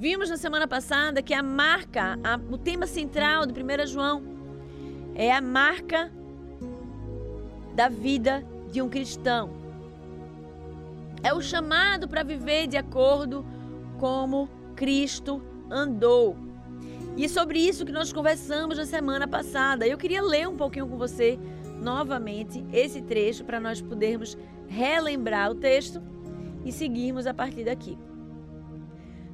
Vimos na semana passada que a marca, a, o tema central do 1 João é a marca da vida de um cristão. É o chamado para viver de acordo como Cristo andou. E é sobre isso que nós conversamos na semana passada. Eu queria ler um pouquinho com você novamente esse trecho para nós podermos relembrar o texto e seguirmos a partir daqui.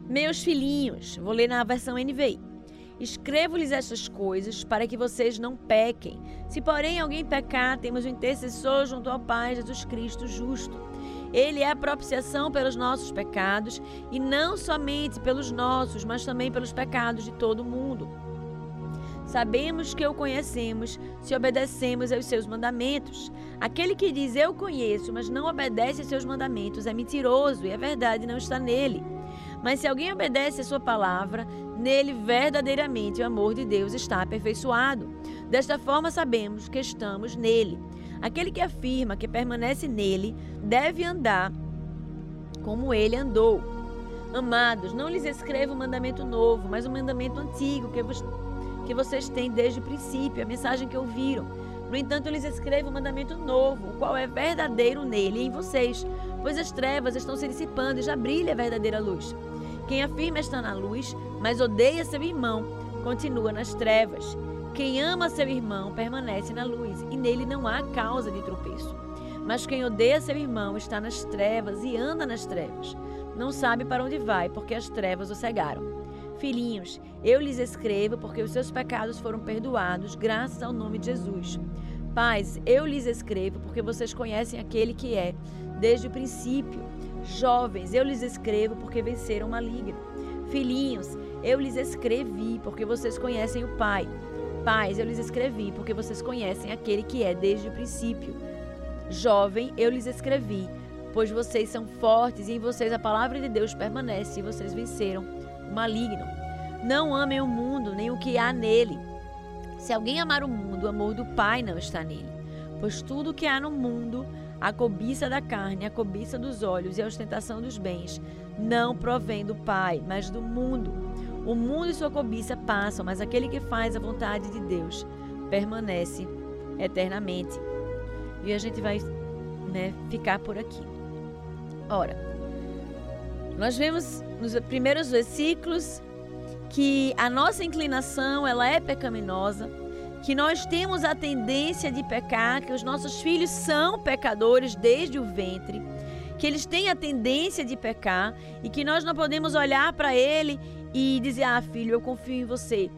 Meus filhinhos, vou ler na versão NVI. Escrevo-lhes estas coisas para que vocês não pequem. Se, porém, alguém pecar, temos um intercessor junto ao Pai, Jesus Cristo justo. Ele é a propiciação pelos nossos pecados, e não somente pelos nossos, mas também pelos pecados de todo o mundo. Sabemos que o conhecemos se obedecemos aos seus mandamentos. Aquele que diz eu conheço, mas não obedece aos seus mandamentos, é mentiroso e a verdade não está nele. Mas se alguém obedece a sua palavra, nele verdadeiramente o amor de Deus está aperfeiçoado. Desta forma sabemos que estamos nele. Aquele que afirma que permanece nele deve andar como ele andou. Amados, não lhes escrevo um mandamento novo, mas um mandamento antigo que, vos, que vocês têm desde o princípio, a mensagem que ouviram. No entanto, eu lhes escrevo um mandamento novo, o qual é verdadeiro nele e em vocês, pois as trevas estão se dissipando e já brilha a verdadeira luz. Quem afirma estar na luz, mas odeia seu irmão, continua nas trevas. Quem ama seu irmão permanece na luz, e nele não há causa de tropeço. Mas quem odeia seu irmão está nas trevas e anda nas trevas. Não sabe para onde vai, porque as trevas o cegaram. Filhinhos, eu lhes escrevo porque os seus pecados foram perdoados, graças ao nome de Jesus. Pais, eu lhes escrevo porque vocês conhecem aquele que é, desde o princípio. Jovens, eu lhes escrevo porque venceram o maligno. Filhinhos, eu lhes escrevi porque vocês conhecem o Pai. Pais, eu lhes escrevi porque vocês conhecem aquele que é desde o princípio. Jovem, eu lhes escrevi, pois vocês são fortes e em vocês a palavra de Deus permanece e vocês venceram o maligno. Não amem o mundo nem o que há nele. Se alguém amar o mundo, o amor do Pai não está nele. Pois tudo o que há no mundo, a cobiça da carne, a cobiça dos olhos e a ostentação dos bens não provém do Pai, mas do mundo. O mundo e sua cobiça passam, mas aquele que faz a vontade de Deus permanece eternamente. E a gente vai né, ficar por aqui. Ora, nós vemos nos primeiros versículos que a nossa inclinação ela é pecaminosa que nós temos a tendência de pecar, que os nossos filhos são pecadores desde o ventre, que eles têm a tendência de pecar e que nós não podemos olhar para ele e dizer: "Ah, filho, eu confio em você".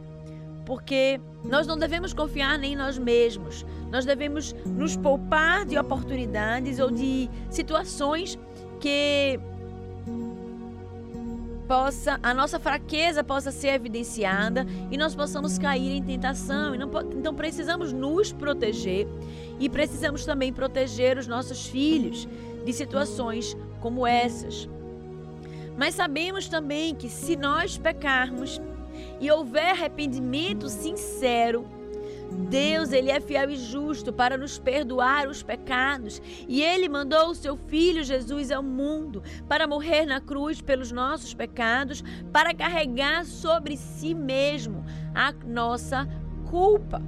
Porque nós não devemos confiar nem em nós mesmos. Nós devemos nos poupar de oportunidades ou de situações que possa a nossa fraqueza possa ser evidenciada e nós possamos cair em tentação. Então precisamos nos proteger e precisamos também proteger os nossos filhos de situações como essas. Mas sabemos também que se nós pecarmos e houver arrependimento sincero, Deus, ele é fiel e justo para nos perdoar os pecados, e ele mandou o seu filho Jesus ao mundo para morrer na cruz pelos nossos pecados, para carregar sobre si mesmo a nossa culpa.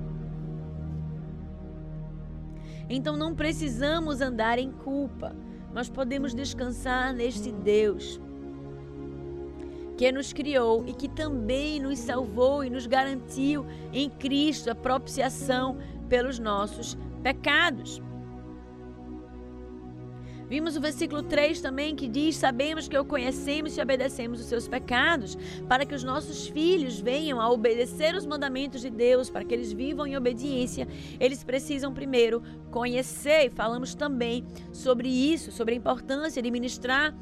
Então não precisamos andar em culpa, mas podemos descansar neste Deus que nos criou e que também nos salvou e nos garantiu em Cristo a propiciação pelos nossos pecados. Vimos o versículo 3 também que diz: Sabemos que o conhecemos e obedecemos os seus pecados, para que os nossos filhos venham a obedecer os mandamentos de Deus, para que eles vivam em obediência. Eles precisam primeiro conhecer, e falamos também sobre isso, sobre a importância de ministrar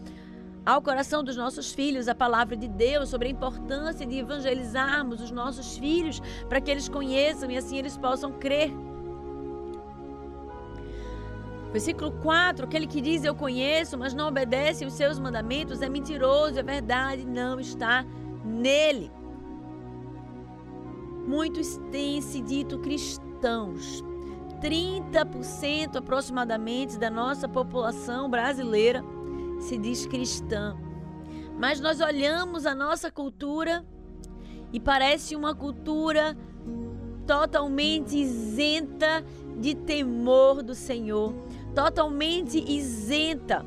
ao coração dos nossos filhos a palavra de Deus sobre a importância de evangelizarmos os nossos filhos para que eles conheçam e assim eles possam crer. Versículo 4: Aquele que diz eu conheço, mas não obedece os seus mandamentos é mentiroso, a verdade não está nele. Muitos têm se dito cristãos. 30% aproximadamente da nossa população brasileira se diz cristã, Mas nós olhamos a nossa cultura e parece uma cultura totalmente isenta de temor do Senhor, totalmente isenta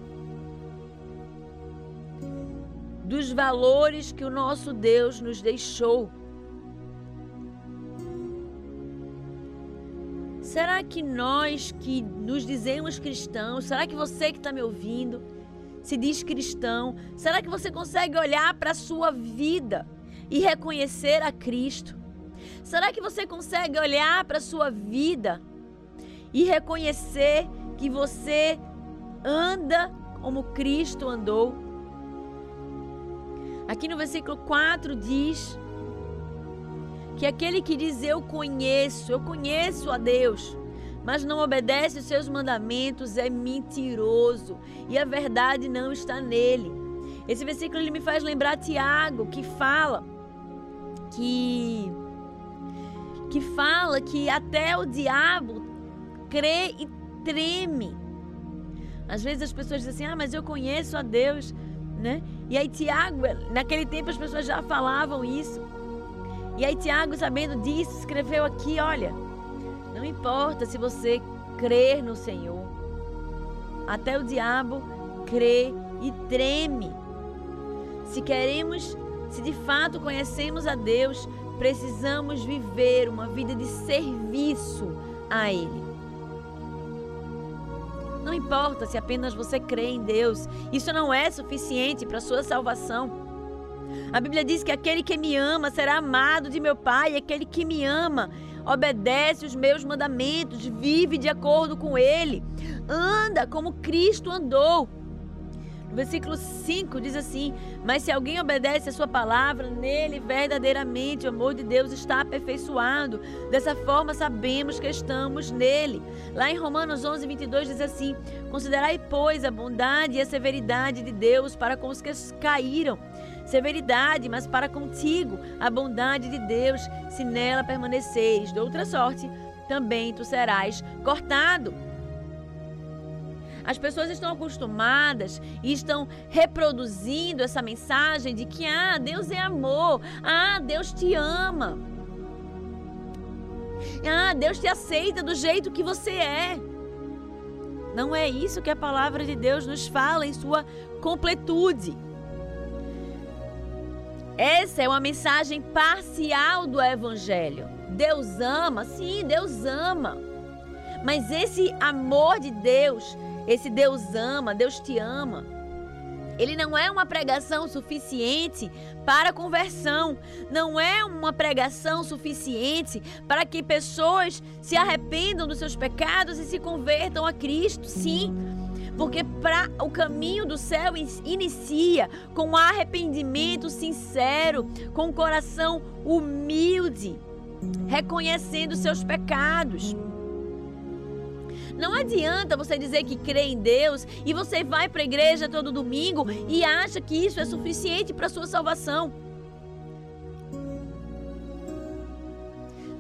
dos valores que o nosso Deus nos deixou. Será que nós que nos dizemos cristãos, será que você que está me ouvindo se diz cristão, será que você consegue olhar para a sua vida e reconhecer a Cristo? Será que você consegue olhar para a sua vida e reconhecer que você anda como Cristo andou? Aqui no versículo 4 diz que aquele que diz eu conheço, eu conheço a Deus, mas não obedece os seus mandamentos é mentiroso e a verdade não está nele. Esse versículo ele me faz lembrar Tiago, que fala que que fala que até o diabo crê e treme. Às vezes as pessoas dizem assim: "Ah, mas eu conheço a Deus" né? E aí Tiago, naquele tempo as pessoas já falavam isso. E aí Tiago, sabendo disso, escreveu aqui, olha, não importa se você crer no Senhor. Até o diabo crê e treme. Se queremos, se de fato conhecemos a Deus, precisamos viver uma vida de serviço a Ele. Não importa se apenas você crê em Deus, isso não é suficiente para sua salvação. A Bíblia diz que aquele que me ama será amado de meu Pai, aquele que me ama obedece os meus mandamentos, vive de acordo com ele, anda como Cristo andou. No versículo 5 diz assim: Mas se alguém obedece a sua palavra, nele verdadeiramente o amor de Deus está aperfeiçoado. Dessa forma sabemos que estamos nele. Lá em Romanos 11, 22 diz assim: Considerai, pois, a bondade e a severidade de Deus para com os que caíram. Severidade, mas para contigo a bondade de Deus, se nela permaneceis. De outra sorte, também tu serás cortado. As pessoas estão acostumadas e estão reproduzindo essa mensagem de que ah, Deus é amor, ah, Deus te ama. Ah, Deus te aceita do jeito que você é. Não é isso que a palavra de Deus nos fala em sua completude. Essa é uma mensagem parcial do Evangelho. Deus ama, sim, Deus ama. Mas esse amor de Deus esse Deus ama, Deus te ama. Ele não é uma pregação suficiente para conversão, não é uma pregação suficiente para que pessoas se arrependam dos seus pecados e se convertam a Cristo. Sim, porque para o caminho do céu inicia com arrependimento sincero, com o coração humilde, reconhecendo seus pecados. Não adianta você dizer que crê em Deus e você vai para a igreja todo domingo e acha que isso é suficiente para sua salvação.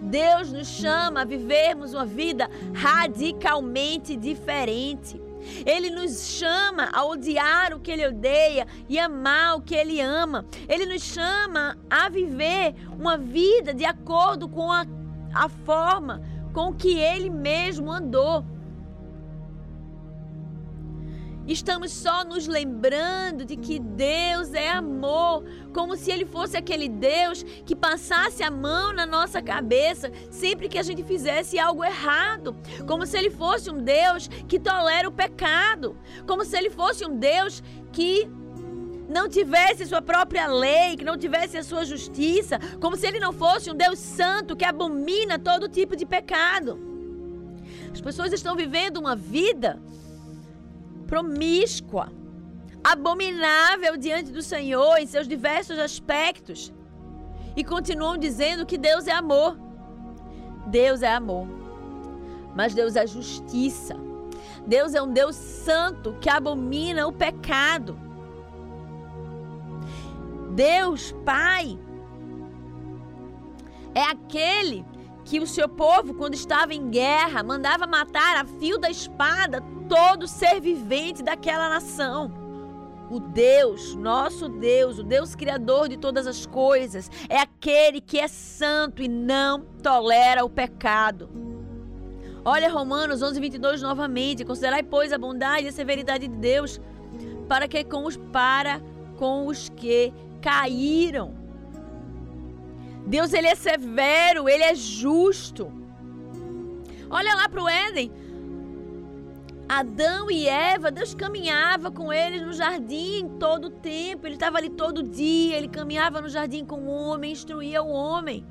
Deus nos chama a vivermos uma vida radicalmente diferente. Ele nos chama a odiar o que ele odeia e amar o que ele ama. Ele nos chama a viver uma vida de acordo com a, a forma com que ele mesmo andou. Estamos só nos lembrando de que Deus é amor, como se Ele fosse aquele Deus que passasse a mão na nossa cabeça sempre que a gente fizesse algo errado, como se Ele fosse um Deus que tolera o pecado, como se Ele fosse um Deus que não tivesse sua própria lei, que não tivesse a sua justiça, como se Ele não fosse um Deus santo que abomina todo tipo de pecado. As pessoas estão vivendo uma vida promíscua, abominável diante do Senhor em seus diversos aspectos. E continuam dizendo que Deus é amor. Deus é amor. Mas Deus é justiça. Deus é um Deus santo que abomina o pecado. Deus, Pai, é aquele que o seu povo, quando estava em guerra, mandava matar a fio da espada todo ser vivente daquela nação. O Deus, nosso Deus, o Deus criador de todas as coisas, é aquele que é santo e não tolera o pecado. Olha Romanos 11, 22 novamente. Considerai, pois, a bondade e a severidade de Deus para que com os, para com os que caíram. Deus ele é severo, ele é justo. Olha lá para o Éden. Adão e Eva, Deus caminhava com eles no jardim todo o tempo. Ele estava ali todo dia, ele caminhava no jardim com o homem, instruía o homem.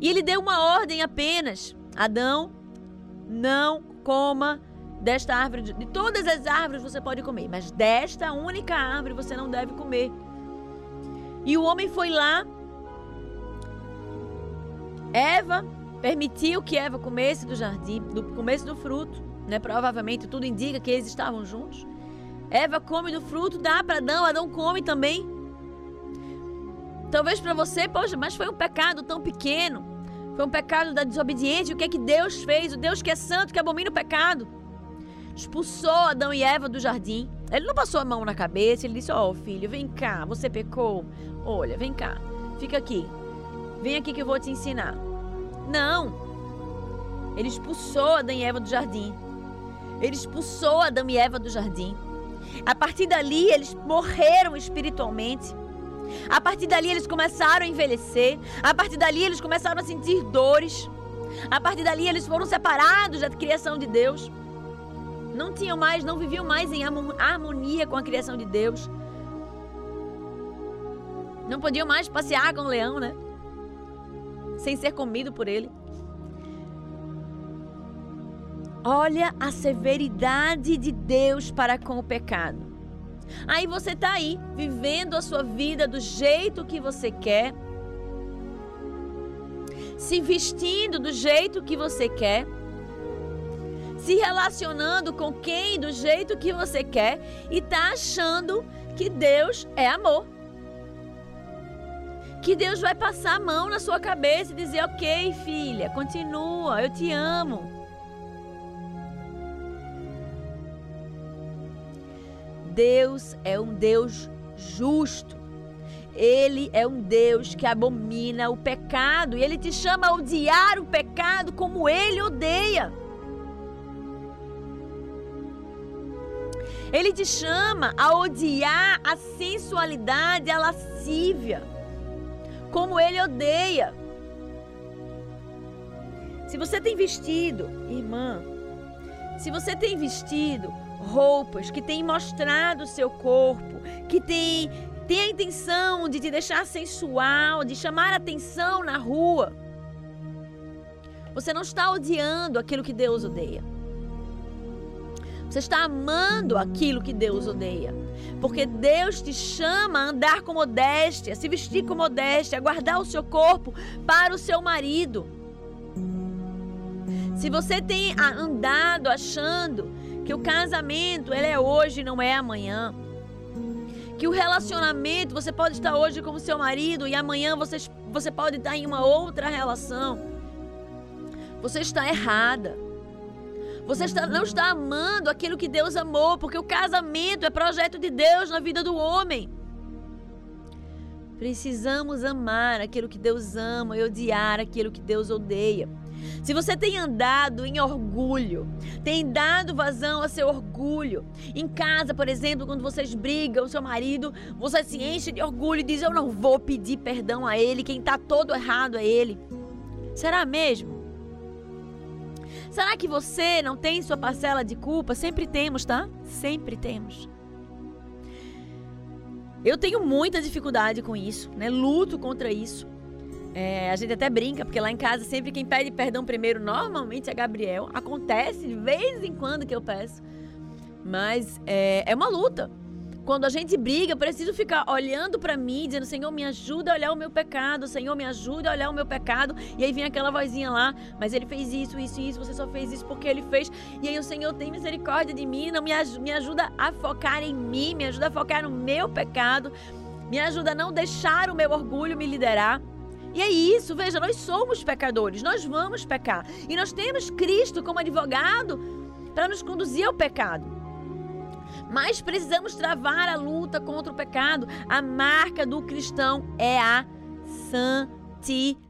E ele deu uma ordem apenas: Adão, não coma desta árvore. De todas as árvores você pode comer, mas desta única árvore você não deve comer. E o homem foi lá. Eva permitiu que Eva comesse do jardim, do começo do fruto né? Provavelmente tudo indica que eles estavam juntos. Eva come do fruto, dá para Adão, Adão come também. Talvez para você, poxa, mas foi um pecado tão pequeno. Foi um pecado da desobediência. O que é que Deus fez? O Deus que é santo, que abomina o pecado. Expulsou Adão e Eva do jardim. Ele não passou a mão na cabeça, ele disse: Ó, oh, filho, vem cá, você pecou. Olha, vem cá, fica aqui. Vem aqui que eu vou te ensinar. Não. Ele expulsou Adão e Eva do jardim. Ele expulsou Adão e Eva do jardim. A partir dali, eles morreram espiritualmente. A partir dali, eles começaram a envelhecer. A partir dali, eles começaram a sentir dores. A partir dali, eles foram separados da criação de Deus. Não tinham mais, não viviam mais em harmonia com a criação de Deus. Não podiam mais passear com o leão, né? Sem ser comido por ele. Olha a severidade de Deus para com o pecado. Aí você está aí, vivendo a sua vida do jeito que você quer, se vestindo do jeito que você quer, se relacionando com quem do jeito que você quer e está achando que Deus é amor. Que Deus vai passar a mão na sua cabeça e dizer: Ok, filha, continua, eu te amo. Deus é um Deus justo. Ele é um Deus que abomina o pecado e ele te chama a odiar o pecado como ele odeia. Ele te chama a odiar a sensualidade, a lascívia, como ele odeia. Se você tem vestido, irmã, se você tem vestido roupas que têm mostrado o seu corpo, que têm tem a intenção de te deixar sensual, de chamar atenção na rua. Você não está odiando aquilo que Deus odeia. Você está amando aquilo que Deus odeia. Porque Deus te chama a andar com modéstia, a se vestir com modéstia, a guardar o seu corpo para o seu marido. Se você tem andado achando que o casamento ele é hoje, não é amanhã. Que o relacionamento, você pode estar hoje com o seu marido e amanhã você, você pode estar em uma outra relação. Você está errada. Você está, não está amando aquilo que Deus amou, porque o casamento é projeto de Deus na vida do homem. Precisamos amar aquilo que Deus ama e odiar aquilo que Deus odeia. Se você tem andado em orgulho, tem dado vazão a seu orgulho, em casa, por exemplo, quando vocês brigam, o seu marido, você se enche de orgulho e diz: Eu não vou pedir perdão a ele, quem está todo errado é ele. Será mesmo? Será que você não tem sua parcela de culpa? Sempre temos, tá? Sempre temos. Eu tenho muita dificuldade com isso, né? Luto contra isso. É, a gente até brinca, porque lá em casa sempre quem pede perdão primeiro normalmente é Gabriel. Acontece de vez em quando que eu peço. Mas é, é uma luta. Quando a gente briga, eu preciso ficar olhando para mim, dizendo: Senhor, me ajuda a olhar o meu pecado, Senhor, me ajuda a olhar o meu pecado. E aí vem aquela vozinha lá, mas ele fez isso, isso, isso, você só fez isso porque ele fez. E aí o Senhor tem misericórdia de mim, não me, me ajuda a focar em mim, me ajuda a focar no meu pecado, me ajuda a não deixar o meu orgulho me liderar. E é isso, veja, nós somos pecadores, nós vamos pecar. E nós temos Cristo como advogado para nos conduzir ao pecado. Mas precisamos travar a luta contra o pecado. A marca do cristão é a santidade.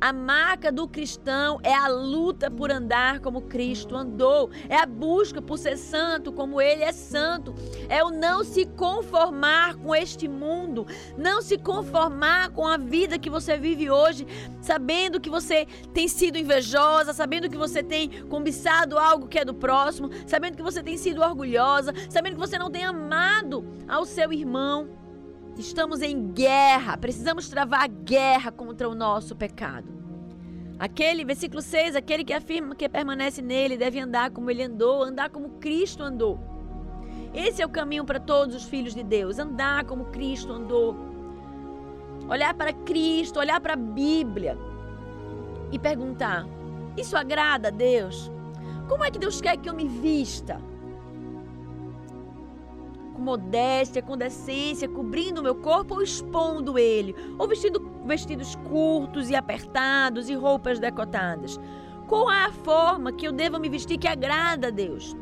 A marca do cristão é a luta por andar como Cristo andou, é a busca por ser santo como ele é santo, é o não se conformar com este mundo, não se conformar com a vida que você vive hoje, sabendo que você tem sido invejosa, sabendo que você tem cobiçado algo que é do próximo, sabendo que você tem sido orgulhosa, sabendo que você não tem amado ao seu irmão. Estamos em guerra, precisamos travar a guerra contra o nosso pecado. Aquele, versículo 6, aquele que afirma que permanece nele deve andar como ele andou, andar como Cristo andou. Esse é o caminho para todos os filhos de Deus, andar como Cristo andou. Olhar para Cristo, olhar para a Bíblia e perguntar: Isso agrada a Deus? Como é que Deus quer que eu me vista? Com modéstia, com decência, cobrindo o meu corpo ou expondo ele, ou vestindo vestidos curtos e apertados e roupas decotadas. Qual é a forma que eu devo me vestir que agrada a Deus?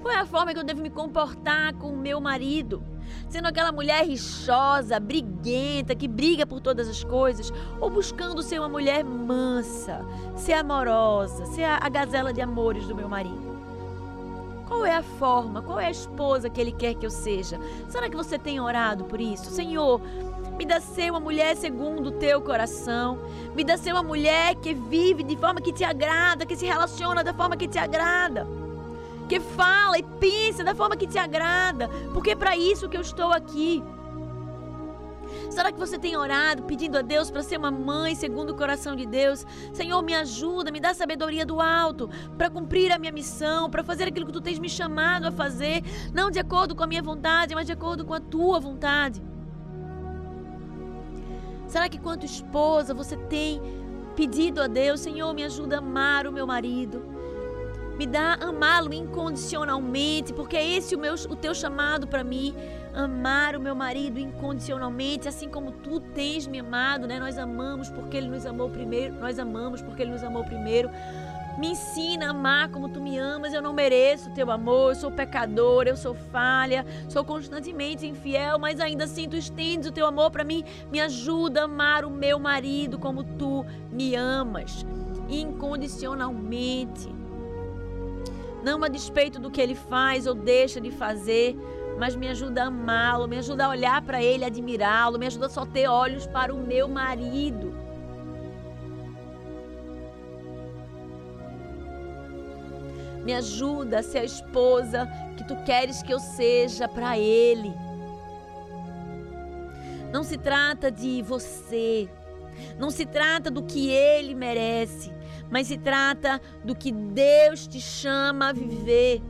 Qual é a forma que eu devo me comportar com o meu marido? Sendo aquela mulher rixosa, briguenta, que briga por todas as coisas, ou buscando ser uma mulher mansa, ser amorosa, ser a gazela de amores do meu marido? Qual é a forma? Qual é a esposa que Ele quer que eu seja? Será que você tem orado por isso? Senhor, me dá ser uma mulher segundo o teu coração. Me dá ser uma mulher que vive de forma que te agrada, que se relaciona da forma que te agrada. Que fala e pensa da forma que te agrada. Porque é para isso que eu estou aqui. Será que você tem orado pedindo a Deus para ser uma mãe segundo o coração de Deus? Senhor, me ajuda, me dá sabedoria do alto para cumprir a minha missão, para fazer aquilo que tu tens me chamado a fazer, não de acordo com a minha vontade, mas de acordo com a tua vontade. Será que quanto esposa você tem pedido a Deus, Senhor, me ajuda a amar o meu marido? Me dá amá-lo incondicionalmente, porque é esse o, o teu chamado para mim amar o meu marido incondicionalmente, assim como tu tens me amado, né? Nós amamos porque ele nos amou primeiro, nós amamos porque ele nos amou primeiro. Me ensina a amar como tu me amas. Eu não mereço teu amor. Eu sou pecador, eu sou falha, sou constantemente infiel, mas ainda assim tu estendes o teu amor para mim. Me ajuda a amar o meu marido como tu me amas, incondicionalmente. Não a despeito do que ele faz ou deixa de fazer, mas me ajuda a amá-lo, me ajuda a olhar para ele, admirá-lo, me ajuda a só ter olhos para o meu marido. Me ajuda a ser a esposa que tu queres que eu seja para ele. Não se trata de você, não se trata do que ele merece, mas se trata do que Deus te chama a viver.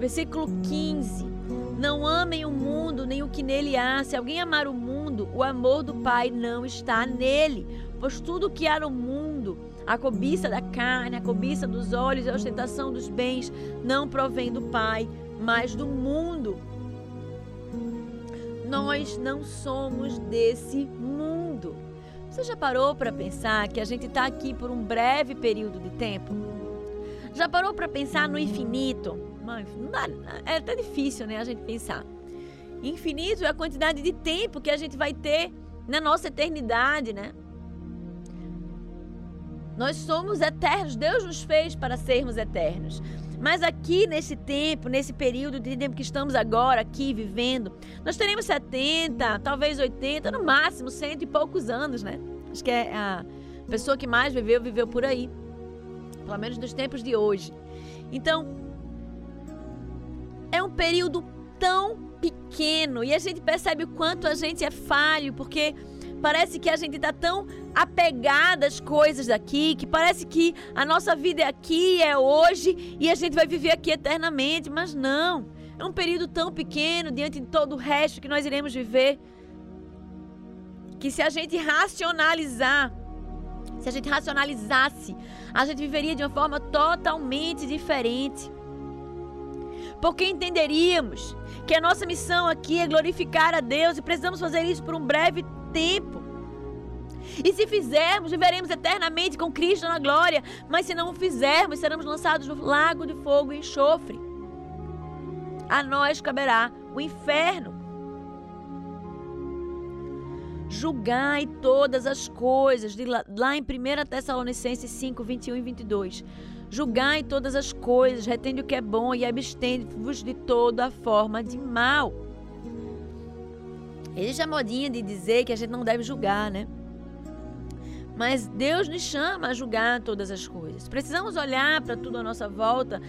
Versículo 15. Não amem o mundo nem o que nele há. Se alguém amar o mundo, o amor do Pai não está nele. Pois tudo que há no mundo, a cobiça da carne, a cobiça dos olhos e a ostentação dos bens, não provém do Pai, mas do mundo. Nós não somos desse mundo. Você já parou para pensar que a gente está aqui por um breve período de tempo? Já parou para pensar no infinito? É até difícil, né, a gente pensar. Infinito é a quantidade de tempo que a gente vai ter na nossa eternidade, né? Nós somos eternos, Deus nos fez para sermos eternos. Mas aqui nesse tempo, nesse período de tempo que estamos agora aqui vivendo, nós teremos 70, talvez 80, no máximo cento e poucos anos, né? Acho que é a pessoa que mais viveu, viveu por aí. Pelo menos nos tempos de hoje. Então, um período tão pequeno e a gente percebe o quanto a gente é falho, porque parece que a gente está tão apegada às coisas daqui, que parece que a nossa vida é aqui, é hoje e a gente vai viver aqui eternamente, mas não. É um período tão pequeno diante de todo o resto que nós iremos viver. Que se a gente racionalizar, se a gente racionalizasse, a gente viveria de uma forma totalmente diferente. Porque entenderíamos que a nossa missão aqui é glorificar a Deus e precisamos fazer isso por um breve tempo. E se fizermos, viveremos eternamente com Cristo na glória. Mas se não o fizermos, seremos lançados no lago de fogo e enxofre. a nós caberá o inferno. Julgai todas as coisas, lá em 1 Tessalonicenses 5, 21 e 22. Julgai todas as coisas, retende o que é bom e abstende-vos de toda forma de mal. Existe a modinha de dizer que a gente não deve julgar, né? Mas Deus nos chama a julgar todas as coisas. Precisamos olhar para tudo à nossa volta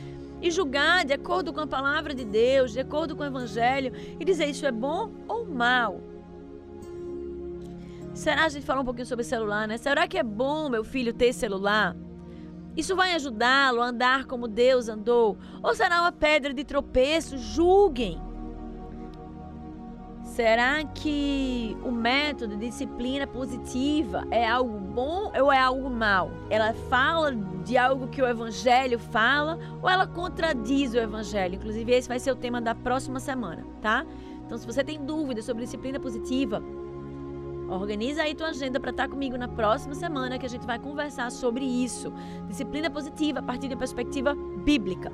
e julgar de acordo com a palavra de Deus, de acordo com o Evangelho e dizer isso é bom ou mal. Será a gente falou um pouquinho sobre celular, né? Será que é bom meu filho ter celular? Isso vai ajudá-lo a andar como Deus andou? Ou será uma pedra de tropeço? Julguem. Será que o método de disciplina positiva é algo bom ou é algo mal? Ela fala de algo que o evangelho fala ou ela contradiz o evangelho? Inclusive, esse vai ser o tema da próxima semana, tá? Então, se você tem dúvidas sobre disciplina positiva, organiza aí tua agenda para estar tá comigo na próxima semana que a gente vai conversar sobre isso. Disciplina positiva a partir da perspectiva bíblica.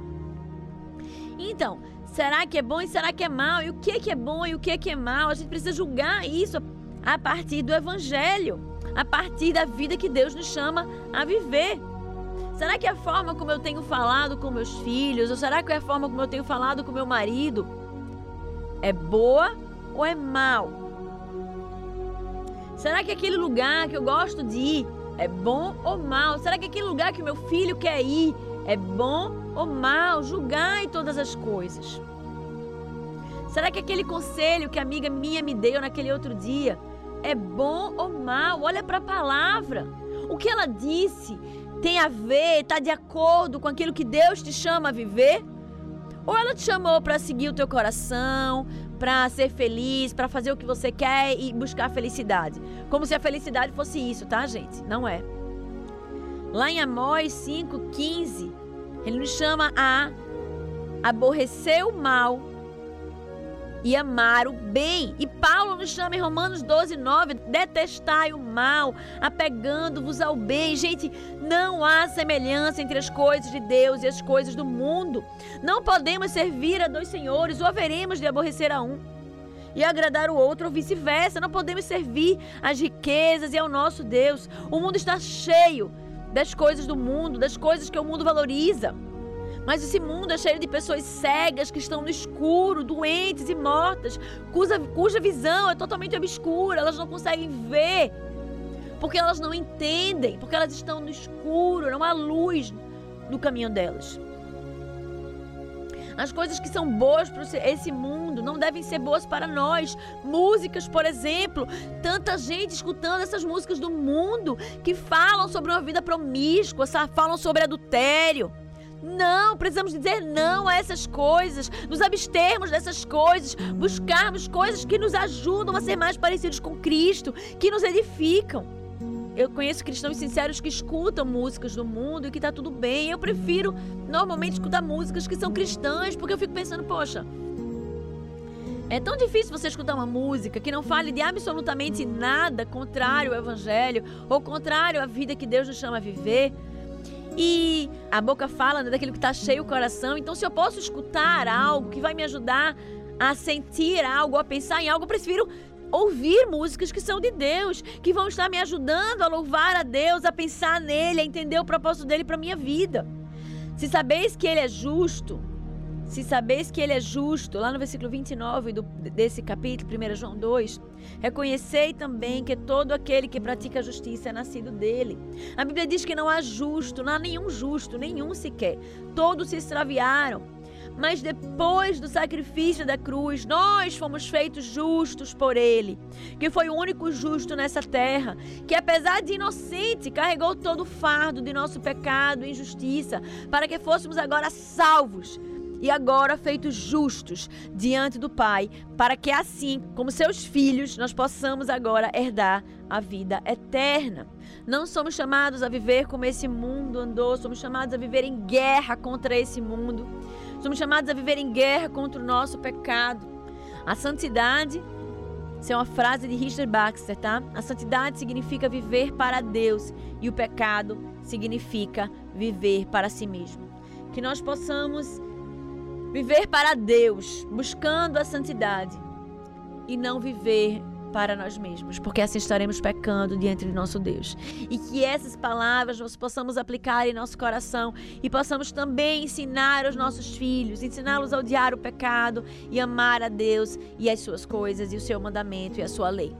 Então, será que é bom e será que é mal? E o que, que é bom e o que, que é mal? A gente precisa julgar isso a partir do Evangelho, a partir da vida que Deus nos chama a viver. Será que é a forma como eu tenho falado com meus filhos, ou será que é a forma como eu tenho falado com meu marido, é boa ou é mal? Será que aquele lugar que eu gosto de ir é bom ou mal? Será que aquele lugar que meu filho quer ir é bom ou mal? Julgai todas as coisas. Será que aquele conselho que a amiga minha me deu naquele outro dia é bom ou mal? Olha para a palavra. O que ela disse tem a ver, está de acordo com aquilo que Deus te chama a viver? Ou ela te chamou para seguir o teu coração, para ser feliz, para fazer o que você quer e buscar a felicidade? Como se a felicidade fosse isso, tá, gente? Não é. Lá em Amós 5,15, ele nos chama a aborrecer o mal e amar o bem. E Paulo nos chama em Romanos 12, 9, detestai o mal, apegando-vos ao bem. Gente, não há semelhança entre as coisas de Deus e as coisas do mundo. Não podemos servir a dois senhores, ou haveremos de aborrecer a um e agradar o outro, ou vice-versa. Não podemos servir às riquezas e ao nosso Deus. O mundo está cheio das coisas do mundo, das coisas que o mundo valoriza. Mas esse mundo é cheio de pessoas cegas que estão no escuro, doentes e mortas, cuja, cuja visão é totalmente obscura, elas não conseguem ver, porque elas não entendem, porque elas estão no escuro, não há luz no caminho delas. As coisas que são boas para esse mundo não devem ser boas para nós. Músicas, por exemplo, tanta gente escutando essas músicas do mundo que falam sobre uma vida promíscua, falam sobre adultério. Não, precisamos dizer não a essas coisas, nos abstermos dessas coisas, buscarmos coisas que nos ajudam a ser mais parecidos com Cristo, que nos edificam. Eu conheço cristãos sinceros que escutam músicas do mundo e que tá tudo bem. Eu prefiro normalmente escutar músicas que são cristãs, porque eu fico pensando, poxa, é tão difícil você escutar uma música que não fale de absolutamente nada contrário ao evangelho ou contrário à vida que Deus nos chama a viver. E a boca fala né, daquilo que está cheio o coração. Então, se eu posso escutar algo que vai me ajudar a sentir algo, a pensar em algo, eu prefiro ouvir músicas que são de Deus, que vão estar me ajudando a louvar a Deus, a pensar nele, a entender o propósito dele para minha vida. Se sabeis que ele é justo, se sabeis que ele é justo, lá no versículo 29 do, desse capítulo, 1 João 2, reconhecei também que todo aquele que pratica a justiça é nascido dele. A Bíblia diz que não há justo, não há nenhum justo, nenhum sequer. Todos se extraviaram mas depois do sacrifício da cruz, nós fomos feitos justos por Ele, que foi o único justo nessa terra, que apesar de inocente, carregou todo o fardo de nosso pecado e injustiça, para que fôssemos agora salvos e agora feitos justos diante do Pai, para que assim, como seus filhos, nós possamos agora herdar a vida eterna. Não somos chamados a viver como esse mundo andou, somos chamados a viver em guerra contra esse mundo. Somos chamados a viver em guerra contra o nosso pecado. A santidade, isso é uma frase de Richard Baxter, tá? A santidade significa viver para Deus e o pecado significa viver para si mesmo. Que nós possamos Viver para Deus, buscando a santidade e não viver para nós mesmos, porque assim estaremos pecando diante de nosso Deus. E que essas palavras nós possamos aplicar em nosso coração e possamos também ensinar aos nossos filhos, ensiná-los a odiar o pecado e amar a Deus e as suas coisas e o seu mandamento e a sua lei.